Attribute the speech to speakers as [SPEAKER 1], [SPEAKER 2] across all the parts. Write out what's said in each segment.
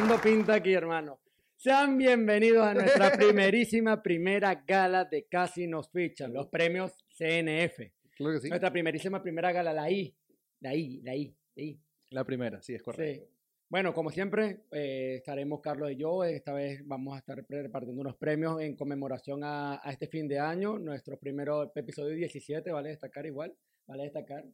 [SPEAKER 1] dando pinta aquí, hermano. Sean bienvenidos a nuestra primerísima primera gala de Casi nos fichan, los premios CNF.
[SPEAKER 2] Claro que sí.
[SPEAKER 1] Nuestra primerísima primera gala, la I. La I, la I, la I.
[SPEAKER 2] La primera, sí, es correcto.
[SPEAKER 1] Sí. Bueno, como siempre, eh, estaremos Carlos y yo. Esta vez vamos a estar repartiendo unos premios en conmemoración a, a este fin de año. Nuestro primero episodio 17, vale destacar igual, vale destacar.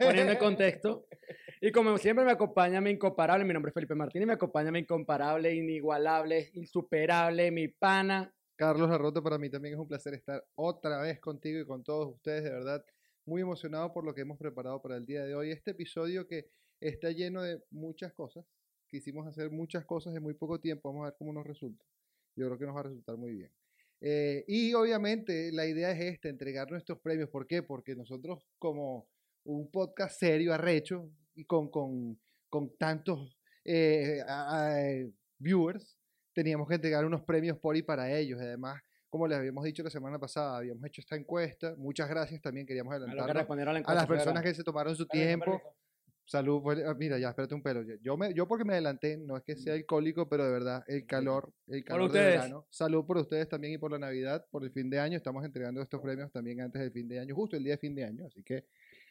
[SPEAKER 1] Poniendo en contexto. Y como siempre me acompaña mi incomparable, mi nombre es Felipe Martínez, me acompaña mi incomparable, inigualable, insuperable, mi pana.
[SPEAKER 2] Carlos Larroto, para mí también es un placer estar otra vez contigo y con todos ustedes, de verdad, muy emocionado por lo que hemos preparado para el día de hoy. Este episodio que está lleno de muchas cosas. Quisimos hacer muchas cosas en muy poco tiempo. Vamos a ver cómo nos resulta. Yo creo que nos va a resultar muy bien. Eh, y obviamente la idea es esta, entregar nuestros premios. ¿Por qué? Porque nosotros como un podcast serio, arrecho, y con, con, con tantos eh, a- a- viewers, teníamos que entregar unos premios por y para ellos. Además, como les habíamos dicho la semana pasada, habíamos hecho esta encuesta. Muchas gracias también, queríamos adelantar
[SPEAKER 1] a
[SPEAKER 2] las personas que se tomaron su tiempo. Salud, pues, ah, mira, ya, espérate un pelo. Yo- me, yo porque me adelanté, no es que sea alcohólico, pero de verdad, el calor, el calor de
[SPEAKER 1] ustedes.
[SPEAKER 2] verano. Salud por ustedes también y por la Navidad, por el fin de año. Estamos entregando estos premios también antes del fin de año, justo el día de fin de año. Así que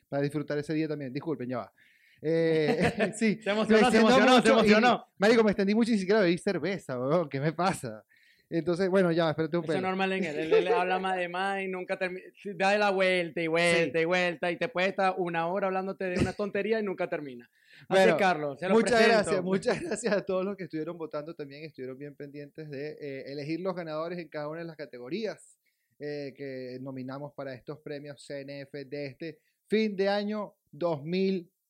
[SPEAKER 2] para disfrutar ese día también. Disculpen, ya va. Eh, sí,
[SPEAKER 1] Se
[SPEAKER 2] me
[SPEAKER 1] emocionó, se emocionó, se
[SPEAKER 2] y,
[SPEAKER 1] emocionó.
[SPEAKER 2] marico, me extendí mucho y ni siquiera bebí cerveza, weón. ¿Qué me pasa? Entonces, bueno, ya, espérate un
[SPEAKER 1] Eso es normal en él. Él, él habla más de más y nunca termina. Da la vuelta y vuelta y vuelta y te puede estar una hora hablándote de una tontería y nunca termina. Así
[SPEAKER 2] Bueno,
[SPEAKER 1] Carlos. Se
[SPEAKER 2] Muchas
[SPEAKER 1] presento.
[SPEAKER 2] gracias, muchas gracias a todos los que estuvieron votando también, estuvieron bien pendientes de eh, elegir los ganadores en cada una de las categorías eh, que nominamos para estos premios CNF de este fin de año 2020.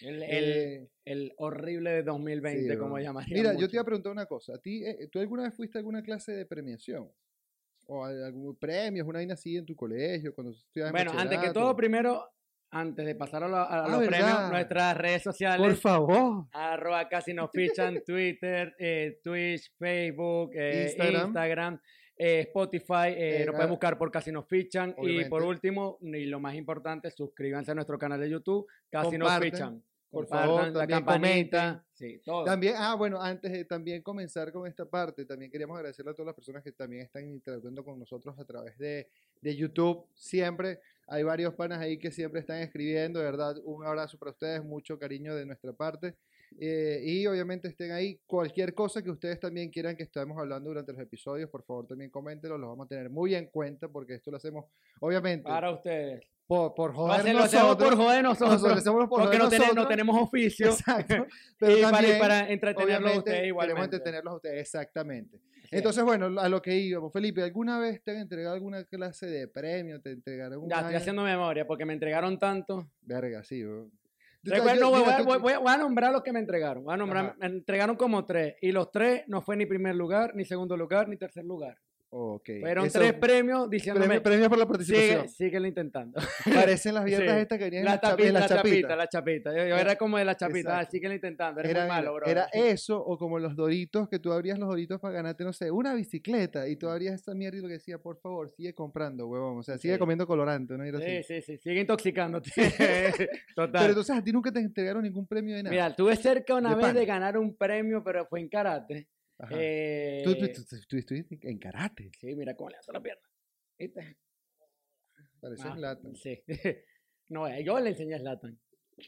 [SPEAKER 1] El, el,
[SPEAKER 2] Eh,
[SPEAKER 1] el horrible de 2020,
[SPEAKER 2] sí,
[SPEAKER 1] como llamaría.
[SPEAKER 2] Mira, yo te iba a preguntar una cosa. ¿A ti, eh, ¿Tú alguna vez fuiste a alguna clase de premiación? ¿O a algún premio, una vaina así en tu colegio? cuando
[SPEAKER 1] Bueno, antes que todo, primero, antes de pasar a, lo- a
[SPEAKER 2] Ah,
[SPEAKER 1] los
[SPEAKER 2] ¿verdad?
[SPEAKER 1] premios, nuestras redes sociales.
[SPEAKER 2] Por favor.
[SPEAKER 1] Arroba casi nos fichan, Twitter, eh, Twitch, Facebook, eh,
[SPEAKER 2] Instagram.
[SPEAKER 1] Instagram, eh, Spotify, eh, nos pueden buscar por Casi nos fichan. Y por último, y lo más importante, suscríbanse a nuestro canal de YouTube, Casi nos fichan.
[SPEAKER 2] por favor,
[SPEAKER 1] la
[SPEAKER 2] también
[SPEAKER 1] campanita, sí, todo.
[SPEAKER 2] También, ah, bueno, antes de también comenzar con esta parte, también queríamos agradecerle a todas las personas que también están interactuando con nosotros a través de, de YouTube. Siempre hay varios panas ahí que siempre están escribiendo, de verdad, un abrazo para ustedes, mucho cariño de nuestra parte. Eh, y obviamente estén ahí. Cualquier cosa que ustedes también quieran que estemos hablando durante los episodios, por favor también coméntenlo, los vamos a tener muy en cuenta porque esto lo hacemos, obviamente,
[SPEAKER 1] Para ustedes.
[SPEAKER 2] por, por joder
[SPEAKER 1] hace- lo hacemos
[SPEAKER 2] nosotros.
[SPEAKER 1] por joder nosotros.
[SPEAKER 2] nosotros, lo hacemos por
[SPEAKER 1] porque
[SPEAKER 2] joder
[SPEAKER 1] no, tenemos- no
[SPEAKER 2] nosotros.
[SPEAKER 1] tenemos oficio.
[SPEAKER 2] Exacto. Pero
[SPEAKER 1] y para,
[SPEAKER 2] también,
[SPEAKER 1] para entretenerlos a ustedes
[SPEAKER 2] queremos
[SPEAKER 1] igualmente.
[SPEAKER 2] entretenerlos a ustedes, exactamente.
[SPEAKER 1] Sí.
[SPEAKER 2] Entonces, bueno, a lo que íbamos. Felipe, ¿alguna vez te han entregado alguna clase de premio? ¿Te entregaron una
[SPEAKER 1] Ya estoy
[SPEAKER 2] vaina?
[SPEAKER 1] haciendo memoria porque me entregaron tanto.
[SPEAKER 2] Verga, sí, bro.
[SPEAKER 1] Recuerdo,
[SPEAKER 2] yo-
[SPEAKER 1] voy, a-
[SPEAKER 2] tú-
[SPEAKER 1] voy- voy a- voy a nombrar los que me entregaron. Voy a nombrar,
[SPEAKER 2] Ajá.
[SPEAKER 1] me entregaron como tres. Y los tres no fue ni primer lugar, ni segundo lugar, ni tercer lugar.
[SPEAKER 2] Ok.
[SPEAKER 1] Fueron
[SPEAKER 2] Eso,
[SPEAKER 1] tres premios diciéndome,
[SPEAKER 2] premio, premio por la
[SPEAKER 1] sigue,
[SPEAKER 2] participación.
[SPEAKER 1] síguelo intentando.
[SPEAKER 2] Parecen las mierdas
[SPEAKER 1] Sí.
[SPEAKER 2] estas que venían en
[SPEAKER 1] La,
[SPEAKER 2] chapa-
[SPEAKER 1] tapita,
[SPEAKER 2] en
[SPEAKER 1] la
[SPEAKER 2] la
[SPEAKER 1] chapita,
[SPEAKER 2] chapita.
[SPEAKER 1] la chapita. Yo, yo era como de la chapita, ah, síguelo intentando, eres
[SPEAKER 2] Era,
[SPEAKER 1] muy malo, bro.
[SPEAKER 2] era eso o como los doritos que tú abrías los doritos para ganarte, no sé, una bicicleta y tú abrías esa mierda y lo que decía, por favor, sigue comprando, huevón. O sea, sigue
[SPEAKER 1] Sí.
[SPEAKER 2] comiendo colorante, ¿no? Era
[SPEAKER 1] Sí,
[SPEAKER 2] así.
[SPEAKER 1] sí, sí, sigue intoxicándote. Total.
[SPEAKER 2] Pero entonces a ti nunca te entregaron ningún premio de nada.
[SPEAKER 1] Mira, tuve cerca una
[SPEAKER 2] De
[SPEAKER 1] vez de ganar un premio, pero fue en karate. Eh,
[SPEAKER 2] Tú, estuviste en karate.
[SPEAKER 1] Sí, mira cómo le hace la pierna. ¿Viste?
[SPEAKER 2] Pareces
[SPEAKER 1] Ah,
[SPEAKER 2] lata.
[SPEAKER 1] Sí. No, eh, yo le enseñé a Zlatan.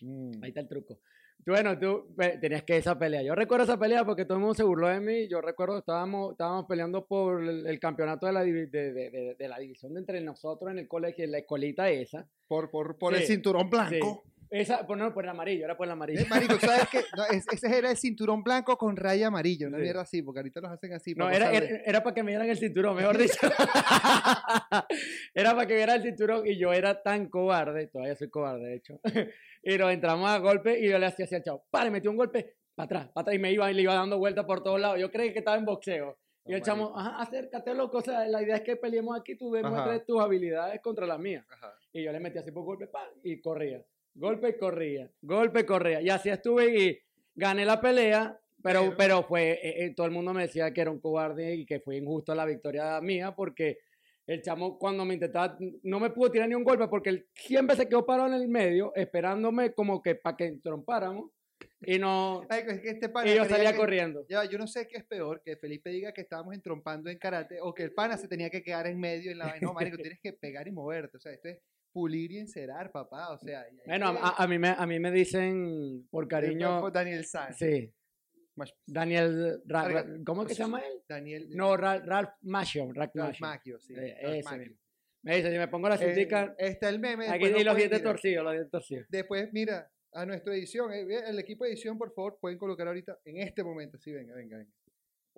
[SPEAKER 2] Mm.
[SPEAKER 1] Ahí está el truco. Tú, Bueno, tú tenías que esa pelea. Yo recuerdo esa pelea porque todo el mundo se burló de mí. Yo recuerdo que estábamos, estábamos peleando por el, el campeonato de la, de, de- de- la división de entre nosotros en el colegio, en la escolita esa.
[SPEAKER 2] Por, por, por el
[SPEAKER 1] Sí,
[SPEAKER 2] cinturón blanco.
[SPEAKER 1] Esa, por, no, por el amarillo, era por el amarillo.
[SPEAKER 2] Eh, marico, ¿sabes qué? No, es- ese era el cinturón blanco con raya amarilla, una
[SPEAKER 1] Sí.
[SPEAKER 2] mierda así, porque ahorita los hacen así.
[SPEAKER 1] No,
[SPEAKER 2] para
[SPEAKER 1] era, era, era para que me dieran el cinturón, mejor dicho. era para que me dieran el cinturón y yo era tan cobarde, todavía soy cobarde, de hecho. y nos entramos a golpe y yo le hacía así al chavo, pare, metí un golpe, para atrás, para atrás, y me iba y le iba dando vueltas por todos lados. Yo creí que estaba en boxeo. Y
[SPEAKER 2] No,
[SPEAKER 1] el chamo, ajá, acércate, loco. O sea, la idea es que peleemos aquí, tú demuestres tus habilidades contra las mías.
[SPEAKER 2] Ajá.
[SPEAKER 1] Y yo le metí así por golpe, ¡pam! y corría. Golpe y corría. Golpe y corría. Y así estuve y gané la pelea, pero,
[SPEAKER 2] Pero-
[SPEAKER 1] pero fue, eh, eh, todo el mundo me decía que era un cobarde y que fue injusto la victoria mía porque el chamo cuando me intentaba, no me pudo tirar ni un golpe porque él siempre se quedó parado en el medio esperándome como que para que trompáramos. y no...
[SPEAKER 2] Ay, es que este pana
[SPEAKER 1] Y yo salía
[SPEAKER 2] que-
[SPEAKER 1] corriendo.
[SPEAKER 2] Ya, yo no sé qué es peor, que Felipe diga que estábamos entrompando en karate o que el pana se tenía que quedar en medio en la vaina. No, marico, tienes que pegar y moverte. O sea, esto es pulir y encerar, papá. O sea,
[SPEAKER 1] Bueno,
[SPEAKER 2] que-
[SPEAKER 1] a, a mí me, a mí me dicen por
[SPEAKER 2] Eh,
[SPEAKER 1] cariño...
[SPEAKER 2] Daniel San.
[SPEAKER 1] Sí, Daniel... Ra- ¿Cómo es que se llama él?
[SPEAKER 2] Daniel
[SPEAKER 1] No, Ra- Ralph Macchio. Ralph Macchio.
[SPEAKER 2] Sí.
[SPEAKER 1] Eh, ese mismo. Me dice, si me pongo la
[SPEAKER 2] Eh,
[SPEAKER 1] cintica...
[SPEAKER 2] está el meme.
[SPEAKER 1] aquí y los dientes
[SPEAKER 2] mirar.
[SPEAKER 1] torcidos, los dientes torcidos.
[SPEAKER 2] Después, mira, a nuestra edición, eh, el equipo de edición, por favor, pueden colocar ahorita, en este momento, sí, venga, venga, venga.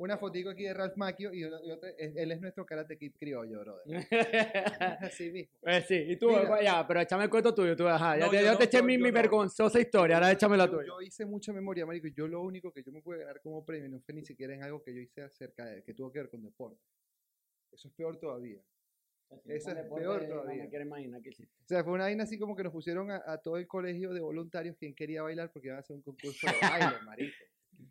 [SPEAKER 2] Una fotico aquí de Ralph Macchio y, otra, él es nuestro karate kid criollo, brother. Así mismo.
[SPEAKER 1] Eh, sí, y tú,
[SPEAKER 2] Mira.
[SPEAKER 1] ya, pero échame el cuento tuyo, tú, ajá, ya
[SPEAKER 2] No,
[SPEAKER 1] te,
[SPEAKER 2] yo no,
[SPEAKER 1] te eché mi, vergonzosa historia, ahora échame la tuya.
[SPEAKER 2] yo hice mucha memoria, marico, y yo lo único que yo me pude ganar como premio no fue ni siquiera en algo que yo hice acerca de, que tuvo que ver con deporte. Eso es peor todavía. Eso es peor todavía. O sea, fue una vaina así como que nos pusieron a, a todo el colegio de voluntarios quien quería bailar porque iban a hacer un concurso de baile, marico.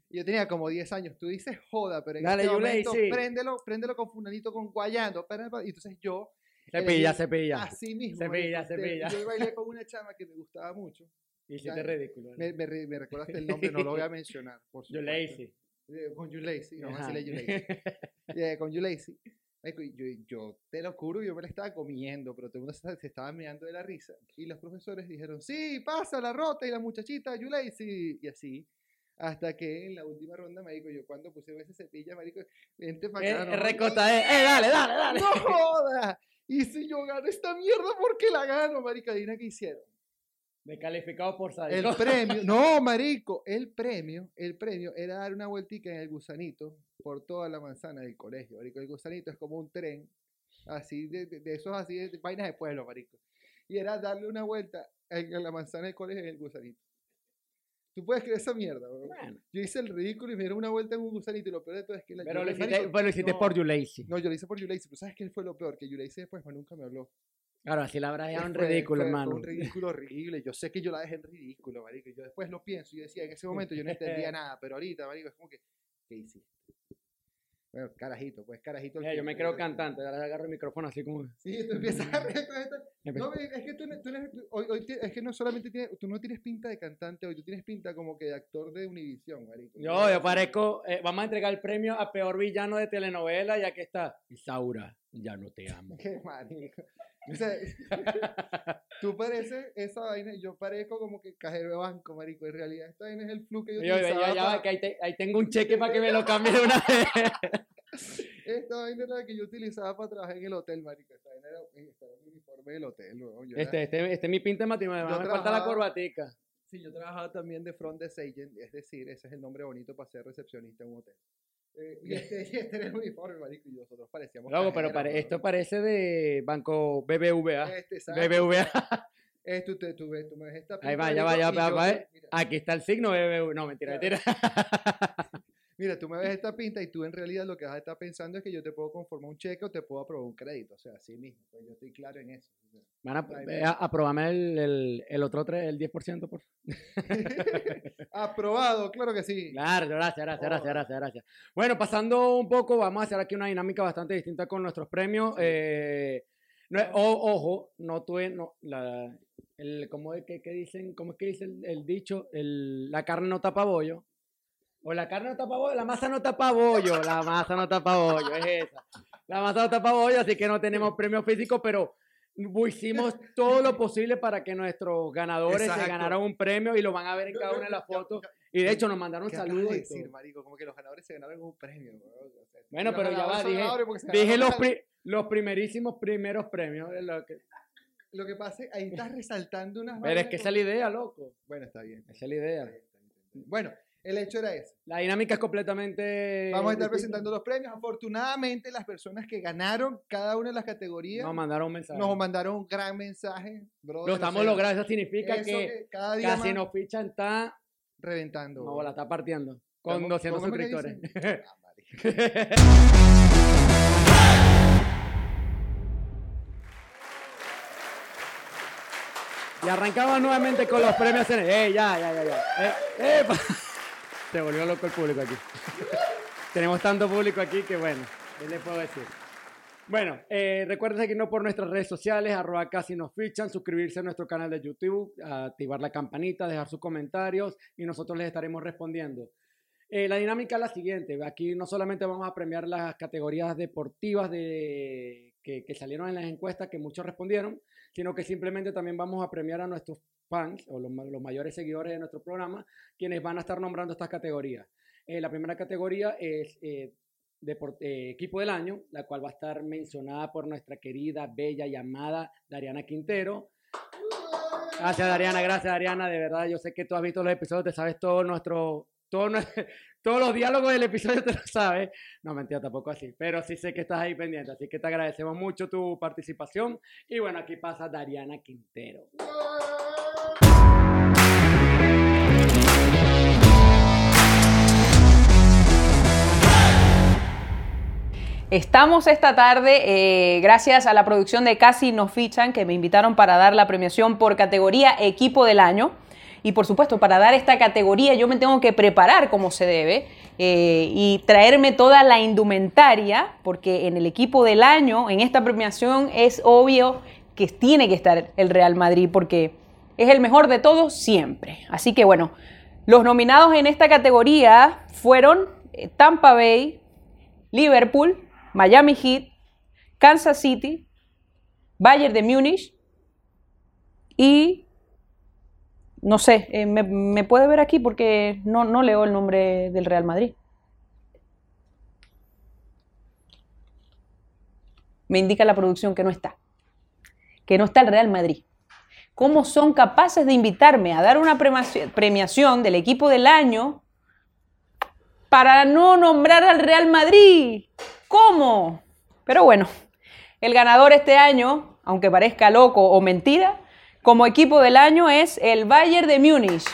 [SPEAKER 2] Y yo tenía como 10 años. Tú dices joda, pero en
[SPEAKER 1] Dale,
[SPEAKER 2] este momento
[SPEAKER 1] sí.
[SPEAKER 2] préndelo, préndelo con funanito, con guayando. Y entonces yo,
[SPEAKER 1] Cepilla,
[SPEAKER 2] elegí
[SPEAKER 1] cepilla.
[SPEAKER 2] así mismo.
[SPEAKER 1] Cepilla,
[SPEAKER 2] marico, te-
[SPEAKER 1] cepilla.
[SPEAKER 2] Yo bailé con una chama que me gustaba mucho.
[SPEAKER 1] Hiciste ridículo.
[SPEAKER 2] Me, me, me recordaste el nombre, no lo voy a mencionar. Por
[SPEAKER 1] Yo lazy.
[SPEAKER 2] Eh, Con Yulacy, vamos a
[SPEAKER 1] Ajá.
[SPEAKER 2] decirle Yulacy. Eh, con Yulacy. Marico, y Yo, yo te lo juro, yo me la estaba comiendo, pero todo el mundo se, se estaba mirando de la risa. Y los profesores dijeron, sí, pasa la rota y la muchachita Yulacy. Y así. Hasta que en la última ronda, marico, yo cuando pusieron ese cepilla, marico, vente para acá.
[SPEAKER 1] eh,
[SPEAKER 2] no,
[SPEAKER 1] recota, eh, eh, dale, dale, dale.
[SPEAKER 2] ¡No joda! Y si yo gano esta mierda, ¿por qué la gano, marico? Adivina qué hicieron.
[SPEAKER 1] Descalificado por
[SPEAKER 2] El
[SPEAKER 1] sádico.
[SPEAKER 2] premio, no, marico, el premio, el premio era dar una vueltica en el gusanito por toda la manzana del colegio, marico. El gusanito es como un tren, así, de, de- de esos así, de, vainas de pueblo, marico. Y era darle una vuelta en la manzana del colegio en el gusanito. Tú puedes creer esa mierda, bro?
[SPEAKER 1] Bueno,
[SPEAKER 2] Yo hice el ridículo y me dieron una vuelta en un gusanito y lo peor de todo es que la
[SPEAKER 1] pero
[SPEAKER 2] yo
[SPEAKER 1] lo hiciste,
[SPEAKER 2] marico,
[SPEAKER 1] lo hiciste
[SPEAKER 2] no,
[SPEAKER 1] por you lazy.
[SPEAKER 2] No, yo lo hice por Yulacy, pero ¿sabes qué fue lo peor? Que Yulacy después más nunca me habló.
[SPEAKER 1] Claro, así la habrás dejado en ridículo, hermano.
[SPEAKER 2] Un ridículo horrible. Yo sé que yo la dejé en ridículo, marico. Yo después lo pienso y decía, en ese momento yo no entendía nada, pero ahorita, marico, es como que, ¿qué hiciste? Bueno, carajito, pues carajito.
[SPEAKER 1] Mira, yo me creo cantante, ahora agarro el micrófono así como...
[SPEAKER 2] Sí, tú empiezas a No, es que tú, no- tú no eres- hoy, hoy es que no solamente tienes, tú no tienes pinta de cantante hoy, tú tienes pinta como que de actor de Univision, marico.
[SPEAKER 1] Yo, yo parezco... eh, vamos a entregar el premio a peor villano de telenovela, ya que está Isaura, ya no te amo.
[SPEAKER 2] Qué marico. O sea, tú pareces esa vaina, yo parezco como que cajero de banco, marico. En realidad, esta vaina es el flu que yo utilizaba
[SPEAKER 1] ya, ya
[SPEAKER 2] para-
[SPEAKER 1] que ahí, te- ahí tengo un cheque para que me lo cambie de una vez.
[SPEAKER 2] Esta vaina era la que yo utilizaba para trabajar en el hotel, marico. Esta vaina era, esta era mi uniforme del hotel. Yo era-
[SPEAKER 1] Este, este, este es mi pinta de matrimonio, me falta la
[SPEAKER 2] trabajaba-
[SPEAKER 1] corbatica.
[SPEAKER 2] Sí, yo trabajaba también de front desk agent, es decir, ese es el nombre bonito para ser recepcionista en un hotel. Eh, y, este, y este era el uniforme, marico, y nosotros parecíamos
[SPEAKER 1] Luego, pero pare- esto parece de Banco BBVA.
[SPEAKER 2] Este,
[SPEAKER 1] BBVA.
[SPEAKER 2] Esto, tú, tú, ves, tú me ves esta
[SPEAKER 1] Ahí va, ya va, ya va, eh. Aquí está el signo BBVA. No, mentira, mentira.
[SPEAKER 2] Mira, tú me ves esta pinta y tú en realidad lo que vas a estar pensando es que yo te puedo conformar un cheque o te puedo aprobar un crédito. O sea, así mismo. Pues yo estoy claro en eso.
[SPEAKER 1] Van a, eh, aprobame el, el, el otro tres, el 10%, por
[SPEAKER 2] Aprobado, claro que sí.
[SPEAKER 1] Claro, gracias, gracias, gracias, gracias, gracias. Bueno, pasando un poco, vamos a hacer aquí una dinámica bastante distinta con nuestros premios.
[SPEAKER 2] Sí.
[SPEAKER 1] Eh, no o- ojo, no tuve, no, la, el, ¿cómo es que, que dicen? ¿Cómo es que dice el, el dicho? El, la carne no tapa bollo. O la carne no tapa bollo, la masa no tapa bollo, la masa no tapa bollo, es esa. La masa no tapa bollo, así que no tenemos premio físico, pero hicimos todo lo posible para que nuestros ganadores se ganaran un premio y lo van a ver en cada una de las fotos. Y de hecho nos mandaron
[SPEAKER 2] ¿Qué acabas
[SPEAKER 1] saludos
[SPEAKER 2] de
[SPEAKER 1] y
[SPEAKER 2] decir,
[SPEAKER 1] todo.
[SPEAKER 2] marico? Como que los ganadores se ganaron un premio. weón. O sea,
[SPEAKER 1] Bueno, pero ya va, dije, los,
[SPEAKER 2] algo.
[SPEAKER 1] pri- los primerísimos primeros premios. lo que-
[SPEAKER 2] Lo que pasa es que ahí estás resaltando unas
[SPEAKER 1] Pero es que esa es la idea, loco.
[SPEAKER 2] Bueno, está bien.
[SPEAKER 1] Esa es la idea.
[SPEAKER 2] Bueno, el hecho era ese.
[SPEAKER 1] La dinámica es completamente.
[SPEAKER 2] Vamos a estar presentando los premios. Afortunadamente, las personas que ganaron cada una de las categorías
[SPEAKER 1] Nos mandaron un mensaje.
[SPEAKER 2] nos mandaron un gran mensaje. brother,
[SPEAKER 1] lo estamos logrando. Eso significa
[SPEAKER 2] eso
[SPEAKER 1] que
[SPEAKER 2] cada día
[SPEAKER 1] casi
[SPEAKER 2] más
[SPEAKER 1] nos fichan, está.
[SPEAKER 2] reventando.
[SPEAKER 1] No,
[SPEAKER 2] bro.
[SPEAKER 1] la está partiendo. Con
[SPEAKER 2] ¿Cómo-
[SPEAKER 1] 200
[SPEAKER 2] cómo es que
[SPEAKER 1] suscriptores.
[SPEAKER 2] Ah,
[SPEAKER 1] y arrancamos nuevamente con los premios. En... ¡Eh, ya, ya, ya! ya. Eh. Se volvió loco el público aquí. Tenemos tanto público aquí que bueno, ¿qué le puedo decir? Bueno, eh, recuerden seguirnos por nuestras redes sociales, arroba casi nos fichan, suscribirse a nuestro canal de YouTube, activar la campanita, dejar sus comentarios y nosotros les estaremos respondiendo. Eh, la dinámica es la siguiente. Aquí no solamente vamos a premiar las categorías deportivas de, que, salieron en las encuestas, que muchos respondieron, sino que simplemente también vamos a premiar a nuestros fans o los, mayores seguidores de nuestro programa, quienes van a estar nombrando estas categorías. Eh, la primera categoría es de, equipo del año, la cual va a estar mencionada por nuestra querida, bella y amada Dariana Quintero. Gracias, Dariana, gracias, Dariana. De verdad, yo sé que tú has visto los episodios, te sabes todo nuestro, todo, todos los diálogos del episodio, te lo sabes. No, mentira, tampoco así, pero sí sé que estás ahí pendiente, así que te agradecemos mucho tu participación. Y bueno, aquí pasa Dariana Quintero.
[SPEAKER 3] Estamos esta tarde, eh, gracias a la producción de Casi Nos Fichan, que me invitaron para dar la premiación por categoría Equipo del Año. Y por supuesto, para dar esta categoría yo me tengo que preparar como se debe eh, y traerme toda la indumentaria, porque en el equipo del año, en esta premiación, es obvio que tiene que estar el Real Madrid, porque es el mejor de todos siempre. Así que bueno, los nominados en esta categoría fueron eh, Tampa Bay, Liverpool, Miami Heat, Kansas City, Bayern de Múnich y no sé, eh, me, puede ver aquí porque no, no leo el nombre del Real Madrid. Me indica la producción que no está, que no está el Real Madrid. ¿Cómo son capaces de invitarme a dar una premiación del equipo del año para no nombrar al Real Madrid? ¿Cómo? Pero bueno, el ganador este año, aunque parezca loco o mentira, como equipo del año es el Bayern de Múnich.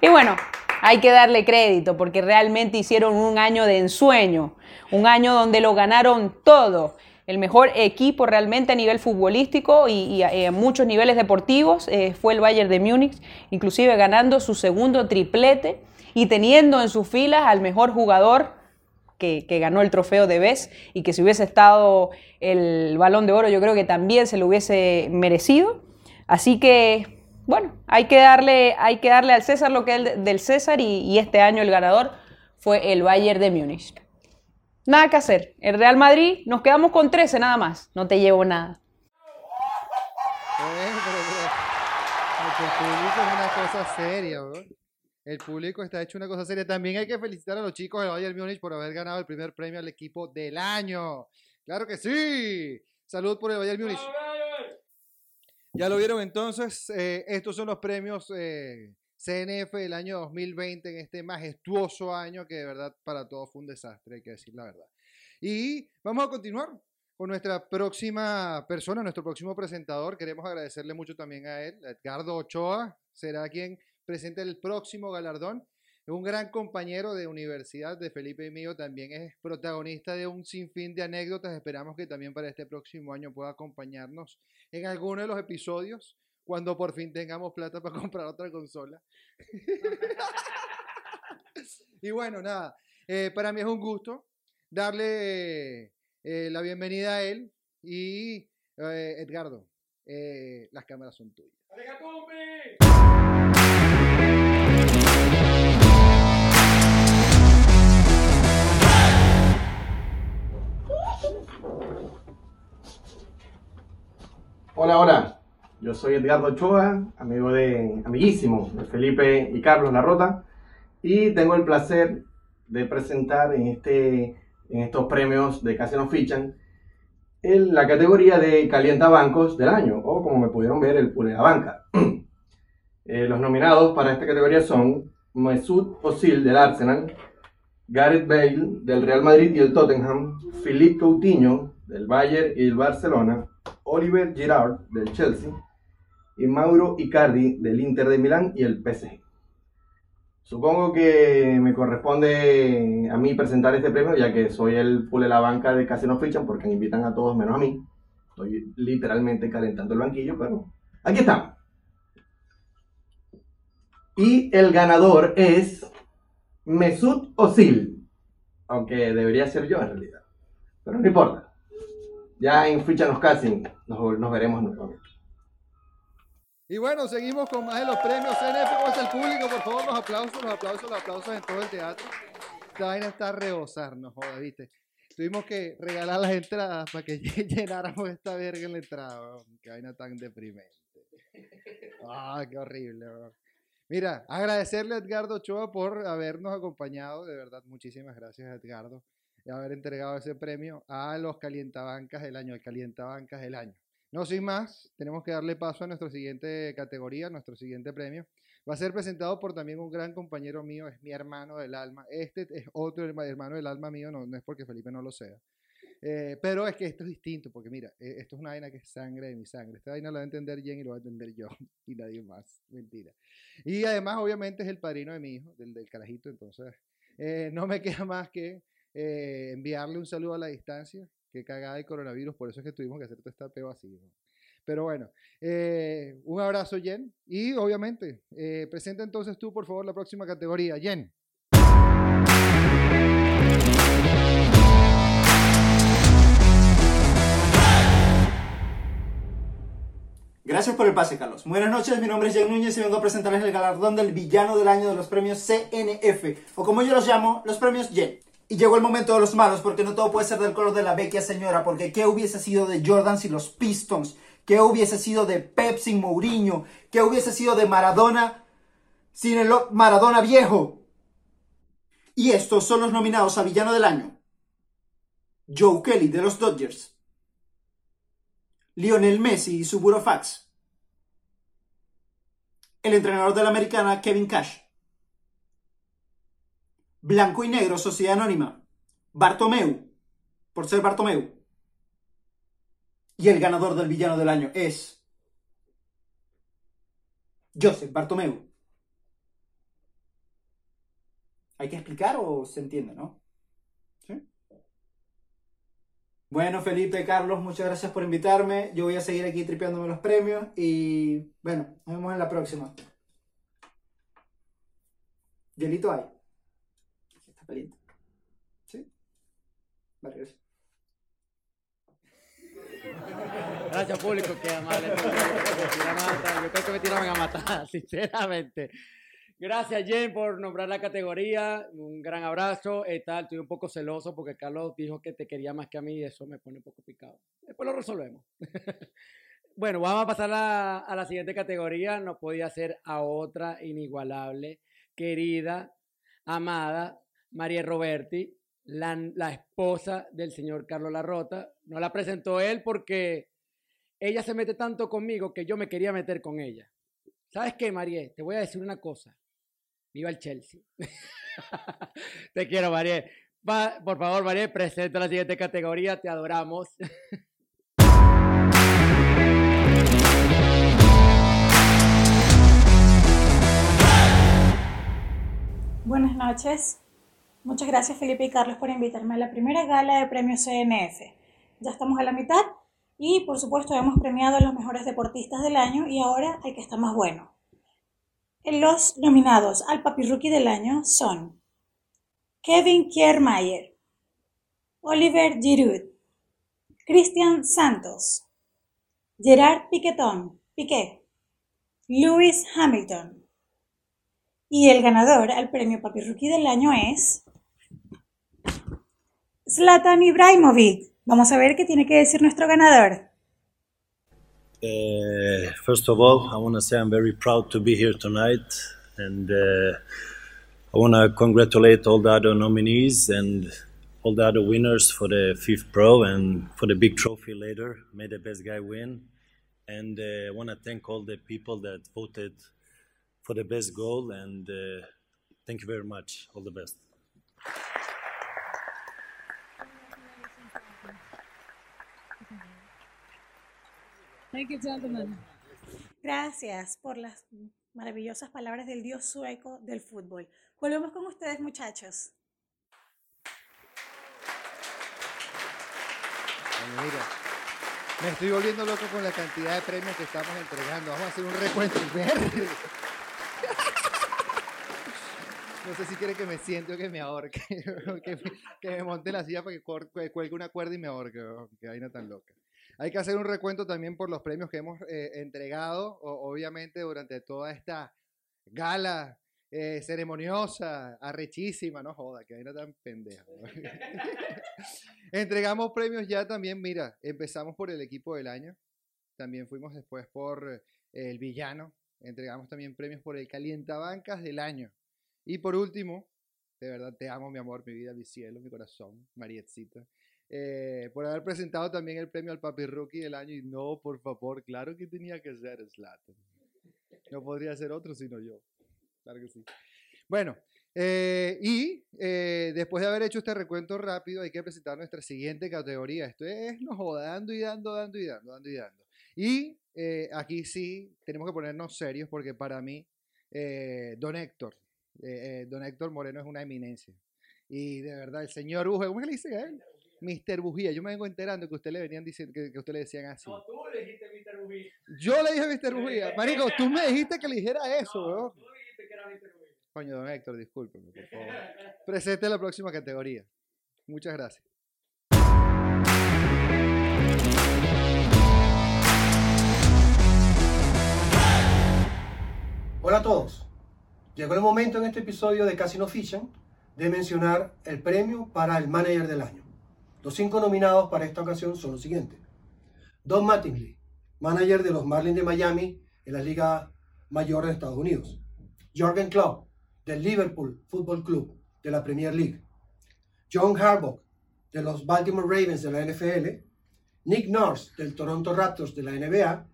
[SPEAKER 3] Y bueno, hay que darle crédito porque realmente hicieron un año de ensueño, un año donde lo ganaron todo. El mejor equipo realmente a nivel futbolístico y, a, muchos niveles deportivos eh, fue el Bayern de Múnich, inclusive ganando su segundo triplete y teniendo en sus filas al mejor jugador que, ganó el trofeo de Bes y que si hubiese estado el balón de oro yo creo que también se lo hubiese merecido. Así que, bueno, hay que darle, hay que darle al César lo que es del César y, este año el ganador fue el Bayern de Múnich. Nada que hacer. El Real Madrid nos quedamos con 13 nada más. No te llevo nada.
[SPEAKER 2] es una cosa seria, el público está hecho una cosa seria. También hay que felicitar a los chicos de Bayern Múnich por haber ganado el primer premio al equipo del año. ¡Claro que sí! Salud por el Bayern Múnich. Ya lo vieron entonces. Eh, estos son los premios eh, CNF del año 2020 en este majestuoso año que de verdad para todos fue un desastre, hay que decir la verdad. Y vamos a continuar con nuestra próxima persona, nuestro próximo presentador. Queremos agradecerle mucho también a él, Edgardo Ochoa. Será quien presenta el próximo galardón. Un gran compañero de universidad de Felipe y mío, también es protagonista de un sinfín de anécdotas. Esperamos que también para este próximo año pueda acompañarnos en alguno de los episodios cuando por fin tengamos plata para comprar otra consola. y bueno, nada, eh, para mí es un gusto darle eh, la bienvenida a él y eh, Edgardo, las cámaras son tuyas.
[SPEAKER 4] Hola, hola. Yo soy Edgardo Ochoa, amigo de, amiguísimo de Felipe y Carlos Larrota, y tengo el placer de presentar en, este, en estos premios de Casi nos fichan en la categoría de Calienta Bancos del año, o como me pudieron ver, el Pule Banca. Eh, los nominados para esta categoría son Mesut Özil del Arsenal, Gareth Bale del Real Madrid y el Tottenham, Philippe Coutinho del Bayern y el Barcelona, Oliver Giroud del Chelsea y Mauro Icardi del Inter de Milán y el PSG. Supongo que me corresponde a mí presentar este premio, ya que soy el full la banca de Casi no fichan, porque me invitan a todos menos a mí. Estoy literalmente calentando el banquillo, pero aquí está. Y el ganador es Mesut Özil, aunque debería ser yo en realidad, pero no importa. ya en Fichanos Casting nos, nos veremos nuevamente.
[SPEAKER 2] Y bueno, seguimos con más de los premios CNF. ¿Cómo está público? Por favor, los aplausos, los aplausos, los aplausos en todo el teatro. Esta vaina está a rebosar, no joda, ¿viste? Tuvimos que regalar las entradas para que llenáramos esta verga en la entrada. weón. Qué vaina tan deprimente. Ah, qué horrible. weón. Mira, agradecerle a Edgardo Ochoa por habernos acompañado. De verdad, muchísimas gracias, Edgardo, de haber entregado ese premio a los calientabancas del año, al calientabancas del año. No sin más, tenemos que darle paso a nuestra siguiente categoría, nuestro siguiente premio. Va a ser presentado por también un gran compañero mío, es mi hermano del alma. Este es otro herma- hermano del alma mío, no, no es porque Felipe no lo sea. Eh, pero es que esto es distinto, porque mira, eh, esto es una vaina que es sangre de mi sangre. Esta vaina la va a entender Jen y lo va a entender yo y nadie más. Mentira. Y además, obviamente, es el padrino de mi hijo, del, del carajito. Entonces, eh, no me queda más que eh, enviarle un saludo a la distancia. Qué cagada de coronavirus, por eso es que tuvimos que hacer todo este peo así. ¿no? Pero bueno, eh, un abrazo, Jen. Y obviamente, eh, presenta entonces tú, por favor, la próxima categoría. Jen.
[SPEAKER 5] Gracias por el pase, Carlos. Buenas noches, mi nombre es Jen Núñez y vengo a presentarles el galardón del villano del año de los premios CNF, o como yo los llamo, los premios Jen. Y llegó el momento de los malos, porque no todo puede ser del color de la vecchia señora, porque ¿qué hubiese sido de Jordan sin los Pistons? ¿Qué hubiese sido de Pep sin Mourinho? ¿Qué hubiese sido de Maradona sin el Maradona viejo? Y estos son los nominados a villano del año. Joe Kelly de los Dodgers. Lionel Messi y su burofax. El entrenador de la americana Kevin Cash. Blanco y negro, Sociedad Anónima. Bartomeu, por ser Bartomeu. Y el ganador del villano del año es. Joseph Bartomeu. ¿Hay que explicar o se entiende, no? ¿Sí? Bueno, Felipe, Carlos, muchas gracias por invitarme. Yo voy a seguir aquí tripeándome los premios y bueno, nos vemos en la próxima. Hielito hay. Está caliente. ¿Sí? Vale, gracias.
[SPEAKER 1] Gracias, público, que amable. Yo creo que me tiraban a matar, sinceramente. Gracias, Jen, por nombrar la categoría. Un gran abrazo. Eh, estoy un poco celoso porque Carlos dijo que te quería más que a mí y eso me pone un poco picado. Después lo resolvemos. bueno, vamos a pasar a, a la siguiente categoría. No podía ser a otra inigualable, querida, amada María Roberti, la, la esposa del señor Carlos Larrota. No la presentó él porque ella se mete tanto conmigo que yo me quería meter con ella. ¿Sabes qué, María? Te voy a decir una cosa. Viva el Chelsea. Te quiero, María. Por favor, María, presenta la siguiente categoría. Te adoramos.
[SPEAKER 6] Buenas noches. Muchas gracias Felipe y Carlos por invitarme a la primera gala de premios CNF. Ya estamos a la mitad y por supuesto hemos premiado a los mejores deportistas del año y ahora hay que estar más bueno. Los nominados al Papi Rookie del año son Kevin Kiermaier, Oliver Giroud, Cristian Santos, Gerard Piquetón, Piqué, Lewis Hamilton, y el ganador al premio Papi Rookie del año es Zlatan Ibrahimovic. Vamos a ver qué tiene que decir nuestro ganador.
[SPEAKER 7] Uh, first of all, I want to say I'm very proud to be here tonight, and uh, I want to congratulate all the other nominees and all the other winners for the fifth pro and for the big trophy later. May the best guy win, and uh, I want to thank all the people that voted for the best goal, and uh, thank you very much. All the best.
[SPEAKER 8] Thank you, gentlemen.
[SPEAKER 6] Gracias por las maravillosas palabras del dios sueco del fútbol. Volvemos con ustedes, muchachos.
[SPEAKER 2] Bueno, mira, me estoy volviendo loco con la cantidad de premios que estamos entregando. Vamos a hacer un recuento. No sé si quiere que me siente o que me ahorque. que, me- que me monte en la silla para que cuelgue una cuerda y me ahorque. Que vaina tan loca. Hay que hacer un recuento también por los premios que hemos eh, entregado, o- obviamente, durante toda esta gala eh, ceremoniosa, arrechísima, no joda, que vaina tan pendeja. weón. Entregamos premios ya también, mira, empezamos por el equipo del año, también fuimos después por eh, el villano, entregamos también premios por el calientabancas del año. Y por último, de verdad te amo, mi amor, mi vida, mi cielo, mi corazón, Marietcita, eh, por haber presentado también el premio al Papi Rookie del año. Y no, por favor, claro que tenía que ser Slatan. No podría ser otro sino yo. Claro que sí. Bueno, eh, y eh, después de haber hecho este recuento rápido, hay que presentar nuestra siguiente categoría. Esto es, no joda, dando y dando, dando y dando, dando y dando. Y aquí sí tenemos que ponernos serios porque para mí, don Héctor, don Héctor Moreno es una eminencia. Y de verdad, el señor Bujía, ¿cómo le dicen a él? Mr. Bujía. Yo me vengo enterando que usted le venían diciendo, que, que usted le decían así.
[SPEAKER 1] tú le dijiste Mr. Rubí.
[SPEAKER 2] Yo le dije Mr. Bujía. Marico, tú me dijiste que le dijera eso, weón.
[SPEAKER 1] Tú dijiste que era Mr. Rubí.
[SPEAKER 2] Coño, don Héctor, discúlpeme, por favor. Presente la próxima categoría. Muchas gracias.
[SPEAKER 9] Hola a todos. Llegó el momento en este episodio de Casi No Fichan de mencionar el premio para el manager del año. Los cinco nominados para esta ocasión son los siguientes. Don Mattingly, manager de los Marlins de Miami en la Liga Mayor de Estados Unidos. Jorgen Klopp, del Liverpool Football Club de la Premier League. John Harbaugh, de los Baltimore Ravens de la NFL. Nick Nurse, del Toronto Raptors de la NBA.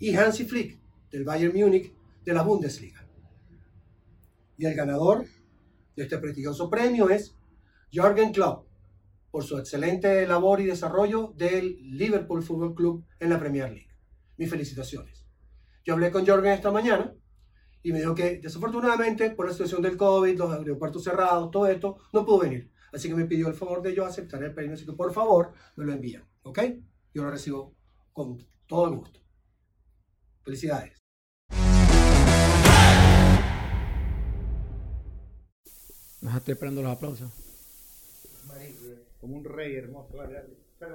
[SPEAKER 9] Y Hansi Flick, del Bayern Múnich de la Bundesliga. Y el ganador de este prestigioso premio es Jorgen Klopp por su excelente labor y desarrollo del Liverpool Football Club en la Premier League. Mis felicitaciones. Yo hablé con Jorgen esta mañana y me dijo que desafortunadamente por la situación del COVID, los aeropuertos cerrados, todo esto, no pudo venir. Así que me pidió el favor de yo aceptar el premio, así que por favor me lo envían, ¿ok? Yo lo recibo con todo el gusto. Felicidades.
[SPEAKER 1] Nos estoy esperando los aplausos.
[SPEAKER 2] Como un rey hermoso. Dale, dale.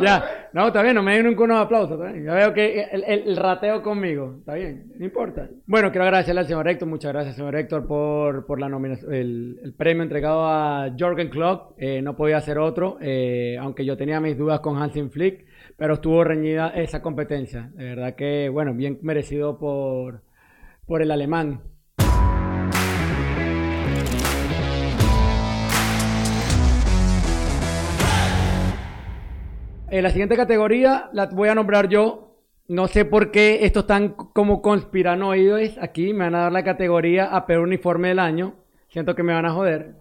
[SPEAKER 1] Ya, no, está bien, no me dieron ningún aplauso. Está bien. Ya veo que el, el- el rateo conmigo, está bien, no importa. Bueno, quiero agradecerle al señor Héctor, muchas gracias, señor Héctor, por, por la nominación, el, el premio entregado a Jorgen Klopp. Eh, no podía ser otro, eh, aunque yo tenía mis dudas con Hansen Flick, pero estuvo reñida esa competencia. De verdad que, bueno, bien merecido por, por el alemán. Eh, la siguiente categoría la voy a nombrar yo. No sé por qué estos están como conspiranoides. Aquí me van a dar la categoría a peor uniforme del año. Siento que me van a joder.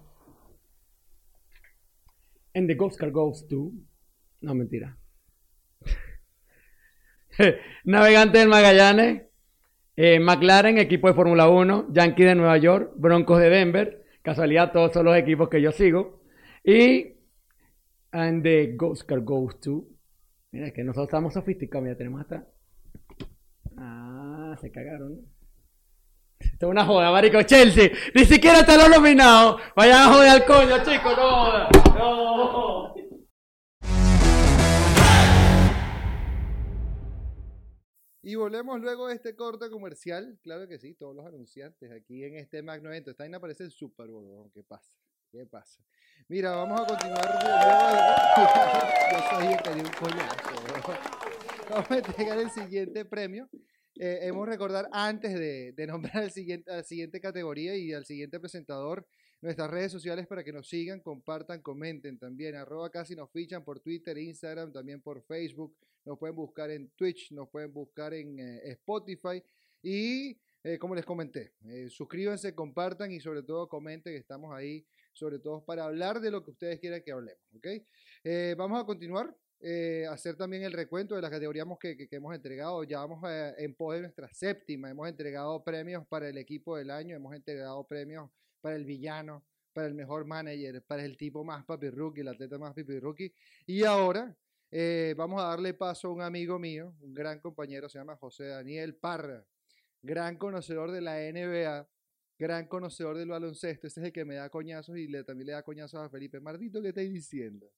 [SPEAKER 1] And the Oscar goes to. No, mentira. Navegante del Magallanes. eh, McLaren, equipo de Fórmula 1. Yankee de Nueva York. Broncos de Denver. Casualidad, todos son los equipos que yo sigo. Y And the Oscar goes to. Mira, es que nosotros estamos sofisticados. Mira, tenemos hasta. Ah, se cagaron. Esto es una joda, marico. Chelsea, ni siquiera están los nominados. Vayan a joder al coño, chicos. No. No.
[SPEAKER 2] Y volvemos luego de este corte comercial. Claro que sí, todos los anunciantes aquí en este magno evento. Esta vaina parece el Super Bowl. ¿Qué pasa? ¿Qué pasa? Mira, vamos a continuar. Yo el que un coñazo. weón. Vamos a entregar el siguiente premio. Eh, hemos recordar antes de, nombrar al siguiente, a la siguiente categoría y al siguiente presentador nuestras redes sociales para que nos sigan, compartan, comenten también. Arroba casi nos fichan por Twitter, Instagram, también por Facebook. Nos pueden buscar en Twitch, nos pueden buscar en eh, Spotify. Y eh, como les comenté, eh, suscríbanse, compartan y sobre todo comenten que estamos ahí, sobre todo para hablar de lo que ustedes quieran que hablemos. ¿ok? Eh, vamos a continuar. eh, hacer también el recuento de las categorías que hemos entregado. Ya vamos eh, en pos de nuestra séptima. Hemos entregado premios para el equipo del año, hemos entregado premios para el villano, para el mejor manager, para el tipo más papi rookie, el atleta más papi rookie. Y ahora eh, vamos a darle paso a un amigo mío, un gran compañero, se llama José Daniel Parra. gran conocedor de la NBA, gran conocedor del baloncesto. Ese es el que me da coñazos y le, también le da coñazos a Felipe. Mardito, ¿qué estáis diciendo?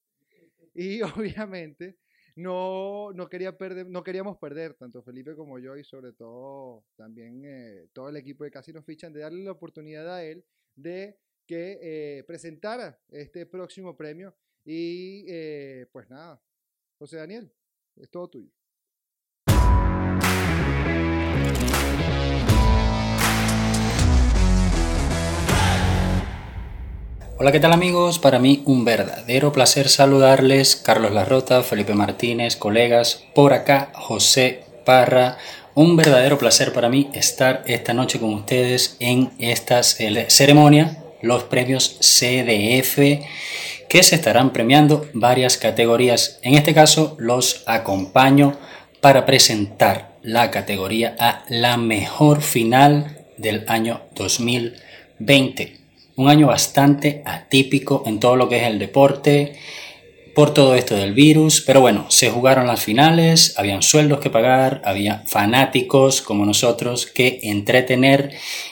[SPEAKER 2] Y obviamente no, no, quería perder, no queríamos perder, tanto Felipe como yo y sobre todo también eh, todo el equipo de Casi nos fichan, de darle la oportunidad a él de que eh, presentara este próximo premio. Y eh, pues nada, José Daniel, es todo tuyo.
[SPEAKER 10] Hola, ¿qué tal amigos? Para mí un verdadero placer saludarles. Carlos Larrota, Felipe Martínez, colegas, por acá José Parra. Un verdadero placer para mí estar esta noche con ustedes en esta ceremonia, los premios CDF, que se estarán premiando varias categorías. En este caso los acompaño para presentar la categoría a la mejor final del año 2020 un año bastante atípico en todo lo que es el deporte, por todo esto del virus, pero bueno, se jugaron las finales, habían sueldos que pagar, había fanáticos como nosotros que entretener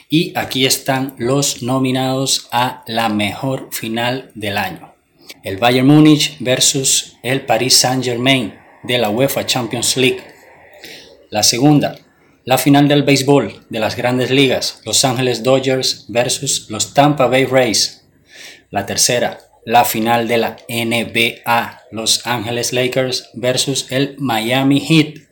[SPEAKER 10] y aquí están los nominados a la mejor final del año. El Bayern Múnich versus el Paris Saint-Germain de la UEFA Champions League. La segunda, la final del béisbol de las grandes ligas, Los Angeles Dodgers versus los Tampa Bay Rays. La tercera, la final de la NBA, Los Angeles Lakers versus el Miami Heat.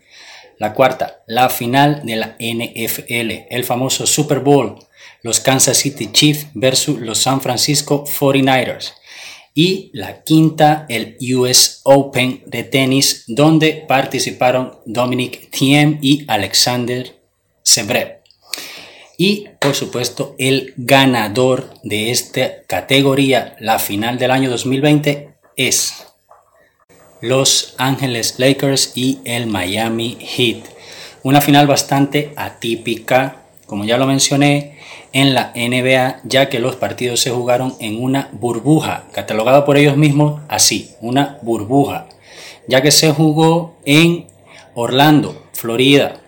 [SPEAKER 10] La cuarta, la final de la NFL, el famoso Super Bowl, los Kansas City Chiefs versus los San Francisco 49ers y la quinta, el US Open de tenis, donde participaron Dominic Thiem y Alexander Zverev. Y por supuesto, el ganador de esta categoría, la final del año 2020, es Los Angeles Lakers y el Miami Heat. Una final bastante atípica, como ya lo mencioné, en la NBA, ya que los partidos se jugaron en una burbuja, catalogada por ellos mismos así, una burbuja, ya que se jugó en Orlando, Florida,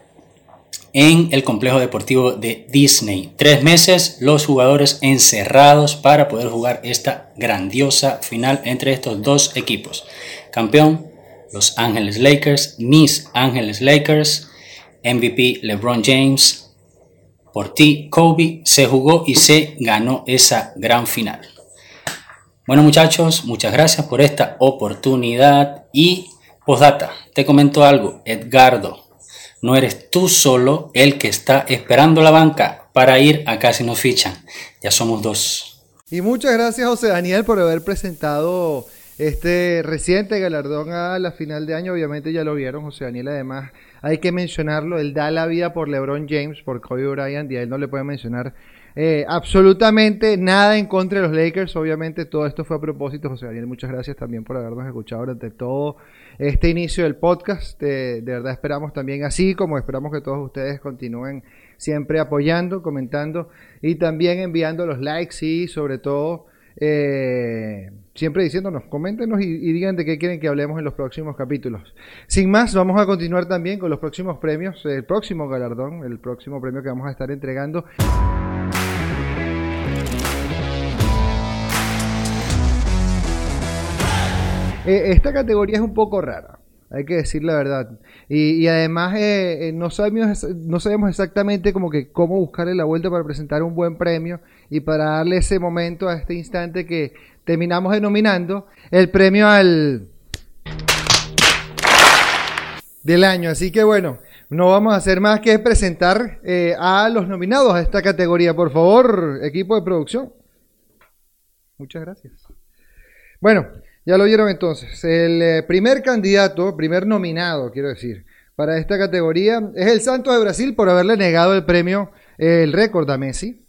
[SPEAKER 10] en el complejo deportivo de Disney. Tres meses los jugadores encerrados para poder jugar esta grandiosa final entre estos dos equipos. Campeón, Los Ángeles Lakers, Miss Ángeles Lakers, MVP LeBron James, por ti, Kobe se jugó y se ganó esa gran final. Bueno muchachos, muchas gracias por esta oportunidad y postdata, te comento algo, Edgardo, no eres tú solo el que está esperando la banca para ir a Casi nos fichan, ya somos dos.
[SPEAKER 2] Y muchas gracias José Daniel por haber presentado este reciente galardón a la final de año, obviamente ya lo vieron, José Daniel además hay que mencionarlo, él da la vida por LeBron James, por Kobe Bryant y a él no le puede mencionar eh, absolutamente nada en contra de los Lakers. Obviamente todo esto fue a propósito, José Daniel. Muchas gracias también por habernos escuchado durante todo este inicio del podcast. de verdad esperamos también, así como esperamos que todos ustedes continúen siempre apoyando, comentando y también enviando los likes y sobre todo eh, siempre diciéndonos, coméntenos y, digan de qué quieren que hablemos en los próximos capítulos. Sin más, vamos a continuar también con los próximos premios, el próximo galardón, el próximo premio que vamos a estar entregando. Eh, esta categoría es un poco rara, hay que decir la verdad. Y, además eh, no, sabemos, no sabemos exactamente como que cómo buscarle la vuelta para presentar un buen premio y para darle ese momento a este instante que terminamos denominando el premio al del año. Así que bueno, no vamos a hacer más que presentar eh, a los nominados a esta categoría. Por favor, equipo de producción. Muchas gracias. Bueno, ya lo vieron entonces. El eh, primer candidato, primer nominado, quiero decir, para esta categoría es el Santos de Brasil por haberle negado el premio, el récord a Messi.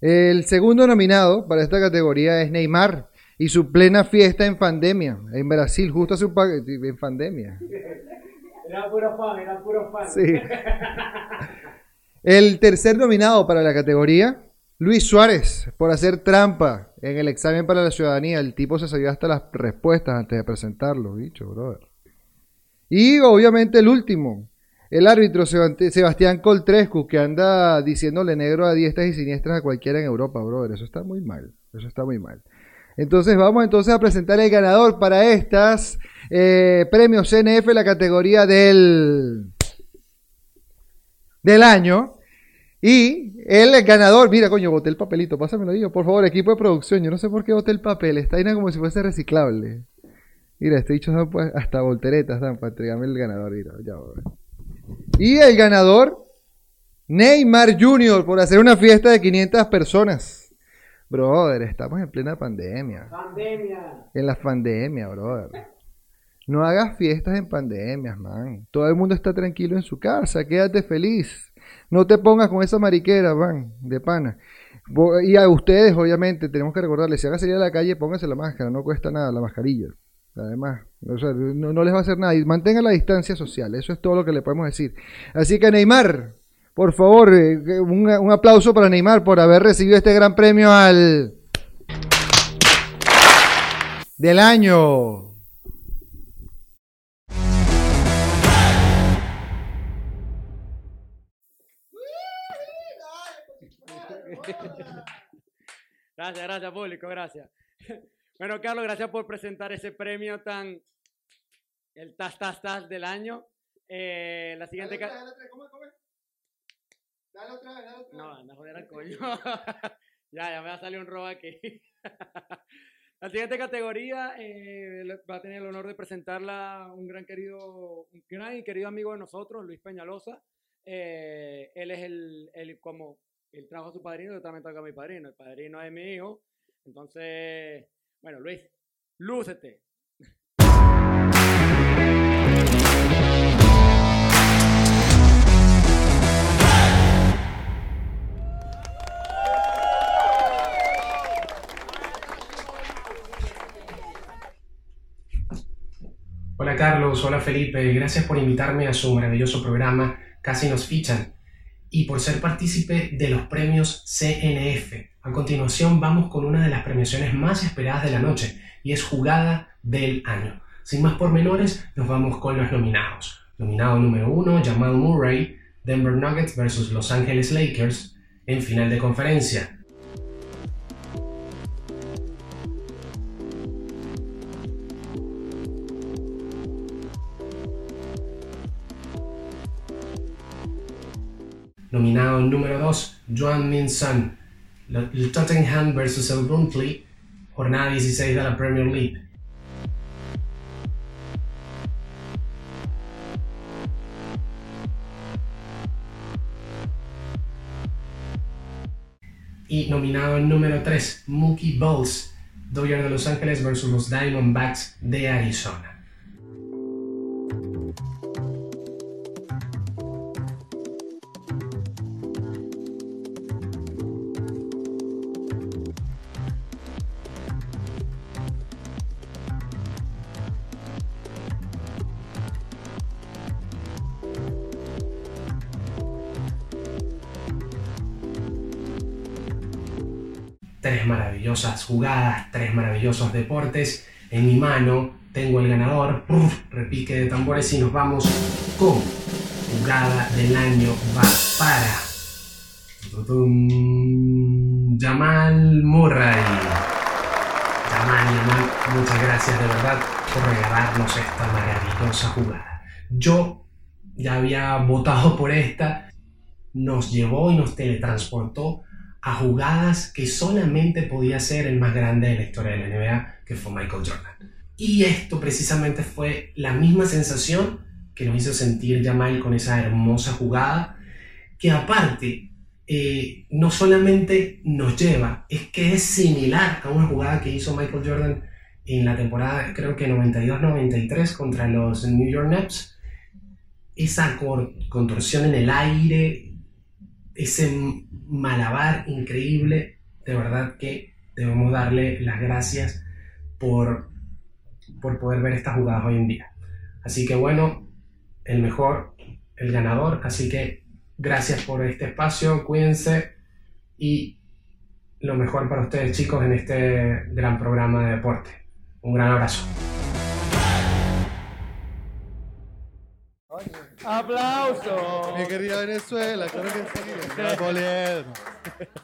[SPEAKER 2] El segundo nominado para esta categoría es Neymar y su plena fiesta en pandemia, en Brasil, justo a su en pandemia.
[SPEAKER 1] Era puro fan, era puro fan.
[SPEAKER 2] Sí. El tercer nominado para la categoría, Luis Suárez, por hacer trampa en el examen para la ciudadanía. El tipo se sabía hasta las respuestas antes de presentarlo, bicho, brother. Y obviamente el último, El árbitro Sebastián Coltrescu, que anda diciéndole negro a diestras y siniestras a cualquiera en Europa, brother. Eso está muy mal. Eso está muy mal. Entonces vamos entonces a presentar el ganador para estas eh, premios CNF, la categoría del, del año. Y el ganador, mira, coño, boté el papelito, pásamelo yo, por favor, equipo de producción. Yo no sé por qué boté el papel, está ahí como si fuese reciclable. Mira, este dicho pues, hasta volteretas dan para el ganador. Mira, ya, bro. Y el ganador, Neymar Jr., por hacer una fiesta de 500 personas. Brother, estamos en plena pandemia.
[SPEAKER 1] Pandemia.
[SPEAKER 2] En la pandemia, brother. No hagas fiestas en pandemias, man. Todo el mundo está tranquilo en su casa. Quédate feliz. No te pongas con esa mariquera, man, de pana. Y a ustedes, obviamente, tenemos que recordarles, si van a salir a la calle, pónganse la máscara. No cuesta nada la mascarilla. Además, o sea, no, les va a hacer nada. Y mantengan la distancia social. Eso es todo lo que le podemos decir. Así que Neymar, por favor, eh, un, un aplauso para Neymar por haber recibido este gran premio al del año.
[SPEAKER 1] Gracias, gracias, público, gracias. Bueno, Carlos, gracias por presentar ese premio tan. El Tas Tas Tas del año. Eh, la siguiente. ca- No, anda a joder al coño. ya, ya me va a salir un robo aquí. La siguiente categoría eh, va a tener el honor de presentarla un gran querido, un gran y querido amigo de nosotros, Luis Peñalosa. Eh, él es el, el como él trajo a su padrino, yo también traigo a mi padrino, el padrino de mi hijo. Entonces, bueno, Luis, lúcete.
[SPEAKER 11] Hola Carlos, hola Felipe, gracias por invitarme a su maravilloso programa Casi nos fichan y por ser partícipe de los premios CNF. A continuación vamos con una de las premiaciones más esperadas de la noche y es Jugada del Año. Sin más pormenores, nos vamos con los nominados. Nominado número 1, Jamal Murray, Denver Nuggets versus Los Angeles Lakers en final de conferencia. Nominado número 2, Joan Min Lo- el Tottenham vs el Burnley, jornada 16 de la Premier League. Y nominado número 3, Mookie Balls, Dodgers de Los Ángeles vs los Diamondbacks de Arizona. Jugadas, tres maravillosos deportes. En mi mano tengo el ganador, repique de tambores y nos vamos con jugada del año va para Jamal Murray. Jamal, Jamal, muchas gracias de verdad por regalarnos esta maravillosa jugada. Yo ya había votado por esta, nos llevó y nos teletransportó a jugadas que solamente podía ser el más grande de la historia de la NBA, que fue Michael Jordan. Y esto precisamente fue la misma sensación que nos hizo sentir Jamal con esa hermosa jugada, que aparte eh, no solamente nos lleva, es que es similar a una jugada que hizo Michael Jordan en la temporada, creo que 92-93 contra los New York Nets. Esa contorsión en el aire, ese malabar increíble, de verdad que debemos darle las gracias por, por poder ver estas jugadas hoy en día. Así que bueno, el mejor, el ganador, así que gracias por este espacio, cuídense y lo mejor para ustedes chicos en este gran programa de deporte. Un gran abrazo.
[SPEAKER 1] ¡Aplauso!
[SPEAKER 2] Mi querida Venezuela, claro que sí.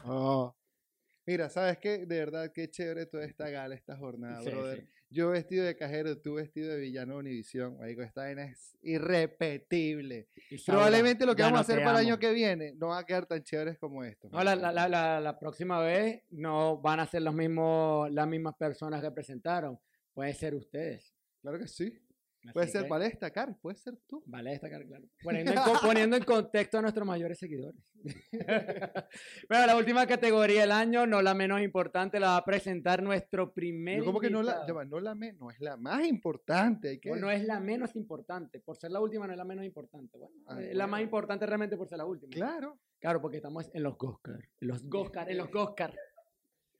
[SPEAKER 2] Oh. Mira, ¿sabes qué? De verdad, qué chévere toda esta gala, esta jornada,
[SPEAKER 1] Sí,
[SPEAKER 2] brother.
[SPEAKER 1] sí.
[SPEAKER 2] Yo vestido de cajero, tú vestido de villano de Univisión. Marico, esta vaina es irrepetible.
[SPEAKER 1] Y
[SPEAKER 2] Probablemente lo que vamos a
[SPEAKER 1] no
[SPEAKER 2] hacer para el año que viene no va a quedar tan chéveres como esto.
[SPEAKER 1] No, la, la, la, la, la próxima vez no van a ser los mismos, las mismas personas que presentaron. Puede ser ustedes.
[SPEAKER 2] Claro que sí. Puede ser,
[SPEAKER 1] que-
[SPEAKER 2] vale destacar, puede ser tú.
[SPEAKER 1] Vale destacar, claro. Poniendo en, co- poniendo en contexto a nuestros mayores seguidores. bueno, la última categoría del año, no la menos importante, la va a presentar nuestro primer
[SPEAKER 2] Yo como que no la, no la me- no es la más importante. Hay que,
[SPEAKER 1] O no es la menos importante. Por ser la última no es la menos importante. Bueno,
[SPEAKER 2] Ah,
[SPEAKER 1] es la más importante realmente por ser la última.
[SPEAKER 2] Claro,
[SPEAKER 1] Claro, porque estamos en los Oscar. En los Oscar, en los Oscar.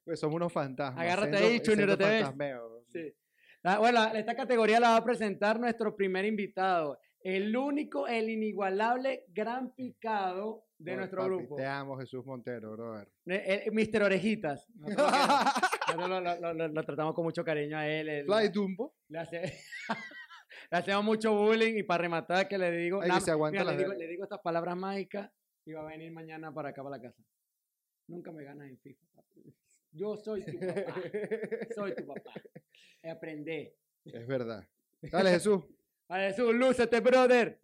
[SPEAKER 2] pues somos unos fantasmas.
[SPEAKER 1] Agárrate
[SPEAKER 2] siendo-
[SPEAKER 1] ahí, Junior, te ves. Sí. La- bueno, esta categoría la va a presentar nuestro primer invitado. El único, el inigualable gran picado de nuestro
[SPEAKER 2] papi,
[SPEAKER 1] grupo.
[SPEAKER 2] Te amo, Jesús Montero, brother.
[SPEAKER 1] Eh, eh, Mr. Orejitas. Nosotros lo, lo- lo- tratamos con mucho cariño a él. él-
[SPEAKER 2] Fly Dumbo.
[SPEAKER 1] le, hace- le hacemos mucho bullying y para rematar que le digo,
[SPEAKER 2] Ay, que se aguanta
[SPEAKER 1] mira, le, digo, le digo estas palabras mágicas y va a venir mañana para acá, para la casa. Nunca me ganas en FIFA. Yo soy tu papá. soy tu papá. Aprende.
[SPEAKER 2] Es verdad. Dale, Jesús.
[SPEAKER 1] Vale, Jesús, lúcete, brother.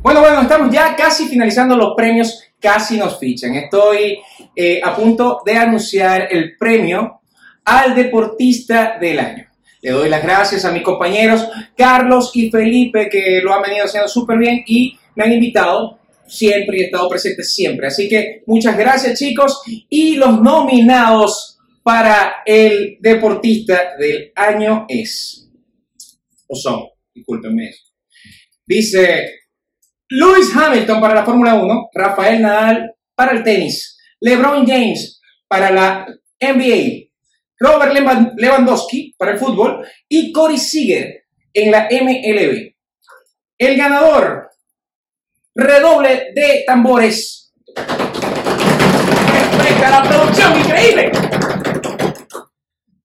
[SPEAKER 12] Bueno, bueno, estamos ya casi finalizando los premios, casi nos fichan. Estoy eh, a punto de anunciar el premio al deportista del año. Le doy las gracias a mis compañeros Carlos y Felipe que lo han venido haciendo súper bien y me han invitado siempre y he estado presente siempre. Así que muchas gracias chicos y los nominados para el deportista del año es, o son, discúlpenme. Dice Lewis Hamilton para la Fórmula 1, Rafael Nadal para el tenis, LeBron James para la NBA, Robert Lewandowski para el fútbol y Corey Seager en la MLB. El ganador, redoble de tambores. La producción, increíble.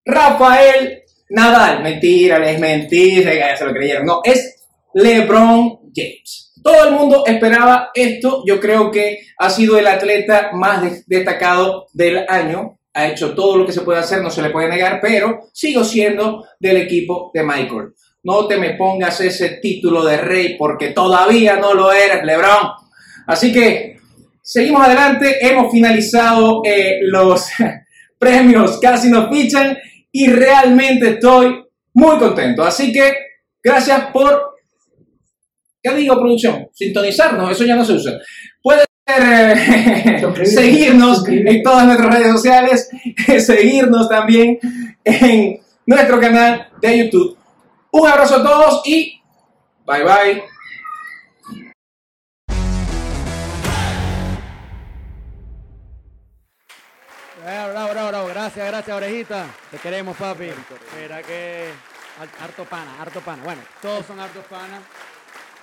[SPEAKER 12] Rafael Nadal. Mentira, es mentira, ya se lo creyeron. No, es LeBron James. Todo el mundo esperaba esto. Yo creo que ha sido el atleta más de- destacado del año. Ha hecho todo lo que se puede hacer, no se le puede negar, pero sigo siendo del equipo de Michael. No te me pongas ese título de rey porque todavía no lo eres, LeBron. Así que seguimos adelante. Hemos finalizado eh, los premios, casi nos fichan y realmente estoy muy contento. Así que gracias por ¿Qué digo, producción? Sintonizarnos, eso ya no se usa. Eh, seguirnos en todas nuestras redes sociales, seguirnos también en nuestro canal de YouTube. Un abrazo a todos y bye bye.
[SPEAKER 1] Bravo, bravo, bravo, bravo. Gracias, gracias, orejita. Te queremos, papi. Mira que har- harto pana, harto pana. Bueno, todos son hartos panas.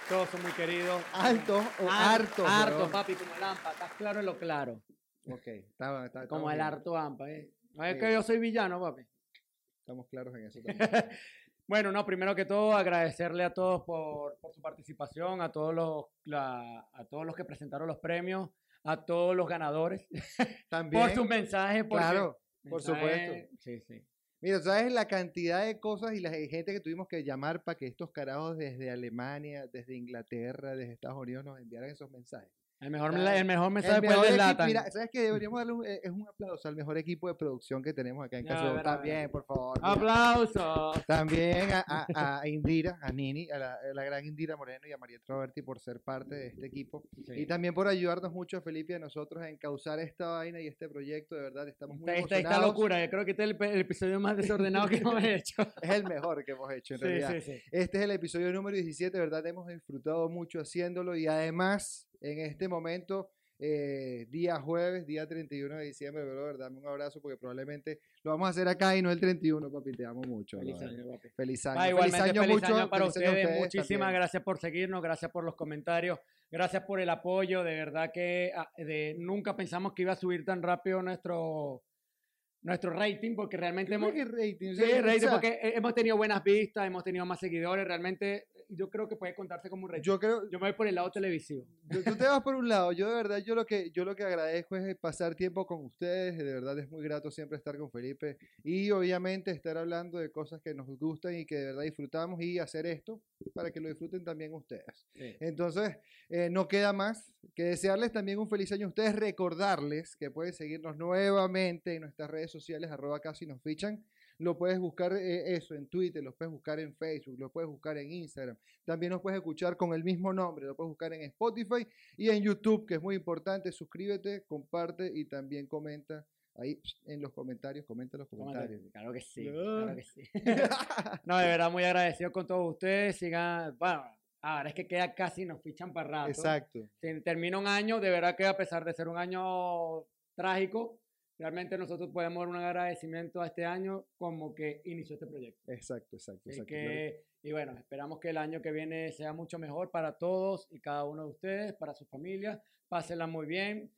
[SPEAKER 1] Todos son muy queridos.
[SPEAKER 2] Alto o
[SPEAKER 1] Har-
[SPEAKER 2] harto.
[SPEAKER 1] Harto, papi, como el AMPA. Estás claro en lo claro.
[SPEAKER 2] Ok, está, está-
[SPEAKER 1] Como el harto AMPA, ¿eh? No es
[SPEAKER 2] Sí.
[SPEAKER 1] que yo soy villano, papi.
[SPEAKER 2] Estamos claros en eso también.
[SPEAKER 1] Bueno, no, primero que todo agradecerle a todos por, por su participación, a todos los la- a todos los que presentaron los premios, a todos los ganadores,
[SPEAKER 2] También.
[SPEAKER 1] por sus mensajes. porque-
[SPEAKER 2] Claro, por supuesto.
[SPEAKER 1] Sí, sí.
[SPEAKER 2] Mira, ¿sabes la cantidad de cosas y la gente que tuvimos que llamar para que estos carajos desde Alemania, desde Inglaterra, desde Estados Unidos nos enviaran esos mensajes?
[SPEAKER 1] El mejor, el mejor mensaje
[SPEAKER 2] El mejor equipo-. Mira, ¿sabes qué? Deberíamos darle un, eh, es un aplauso al mejor equipo de producción que tenemos acá en Casa También, por favor. mira.
[SPEAKER 1] ¡Aplausos!
[SPEAKER 2] También a, a- a Indira, a Nini, a la, a la gran Indira Moreno y a Mariette Roberti por ser parte de este equipo.
[SPEAKER 1] Sí.
[SPEAKER 2] Y también por ayudarnos mucho, Felipe, y a nosotros a encauzar esta vaina y este proyecto. De verdad, estamos muy
[SPEAKER 1] Esta, esta, esta
[SPEAKER 2] emocionados.
[SPEAKER 1] locura, yo creo que este es el, episodio más desordenado que hemos hecho.
[SPEAKER 2] Es el mejor que hemos hecho, en
[SPEAKER 1] Sí,
[SPEAKER 2] realidad.
[SPEAKER 1] sí, sí.
[SPEAKER 2] Este es el episodio número 17, de verdad hemos disfrutado mucho haciéndolo y además en este momento, eh, día jueves, día 31 de diciembre, brother, dame un abrazo porque probablemente lo vamos a hacer acá y no el 31, papi, te amo mucho.
[SPEAKER 1] Feliz
[SPEAKER 2] brother.
[SPEAKER 1] año, papi.
[SPEAKER 2] Feliz año.
[SPEAKER 1] Ah, igualmente, feliz año,
[SPEAKER 2] mucho,
[SPEAKER 1] para
[SPEAKER 2] feliz año a
[SPEAKER 1] ustedes. Muchísimas
[SPEAKER 2] también.
[SPEAKER 1] gracias por seguirnos, gracias por los comentarios, gracias por el apoyo. De verdad que ah, de, nunca pensamos que iba a subir tan rápido nuestro, nuestro rating, porque realmente
[SPEAKER 2] ¿Qué
[SPEAKER 1] hemos...
[SPEAKER 2] rating?
[SPEAKER 1] Sí, rating, porque hemos tenido buenas vistas, hemos tenido más seguidores, realmente yo creo que puede contarse como un rating.
[SPEAKER 2] Yo creo,
[SPEAKER 1] Yo me voy por el lado televisivo.
[SPEAKER 2] Tú, tú te vas por un lado, yo de verdad, yo lo que yo lo que agradezco es pasar tiempo con ustedes, de verdad es muy grato siempre estar con Felipe y obviamente estar hablando de cosas que nos gustan y que de verdad disfrutamos y hacer esto para que lo disfruten también ustedes.
[SPEAKER 1] Sí.
[SPEAKER 2] Entonces, eh, no queda más que desearles también un feliz año a ustedes, recordarles que pueden seguirnos nuevamente en nuestras redes sociales, arroba casi nos fichan. Lo puedes buscar eh, eso en Twitter, lo puedes buscar en Facebook, lo puedes buscar en Instagram. También nos puedes escuchar con el mismo nombre, lo puedes buscar en Spotify y en YouTube, que es muy importante. Suscríbete, comparte y también comenta ahí en los comentarios, comenta en los comentarios.
[SPEAKER 1] Claro que sí, claro que sí. no, de verdad, muy agradecido con todos ustedes. Sigan, bueno, ahora es que queda casi, nos fichan para rato.
[SPEAKER 2] Exacto.
[SPEAKER 1] Si termina un año, de verdad que a pesar de ser un año trágico, realmente nosotros podemos dar un agradecimiento a este año como que inició este proyecto.
[SPEAKER 2] Exacto, exacto, exacto.
[SPEAKER 1] que, y bueno, esperamos que el año que viene sea mucho mejor para todos y cada uno de ustedes, para sus familias. Pásenla muy bien,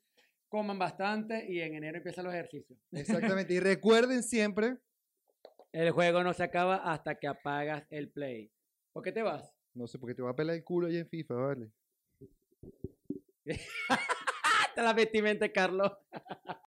[SPEAKER 1] coman bastante y en enero empiezan los ejercicios.
[SPEAKER 2] Exactamente. Y recuerden siempre,
[SPEAKER 1] El juego no se acaba hasta que apagas el play. ¿Por qué te vas?
[SPEAKER 2] no sé, porque te va a pelar el culo ahí en FIFA, vale.
[SPEAKER 1] Hasta la vestimenta, Carlos.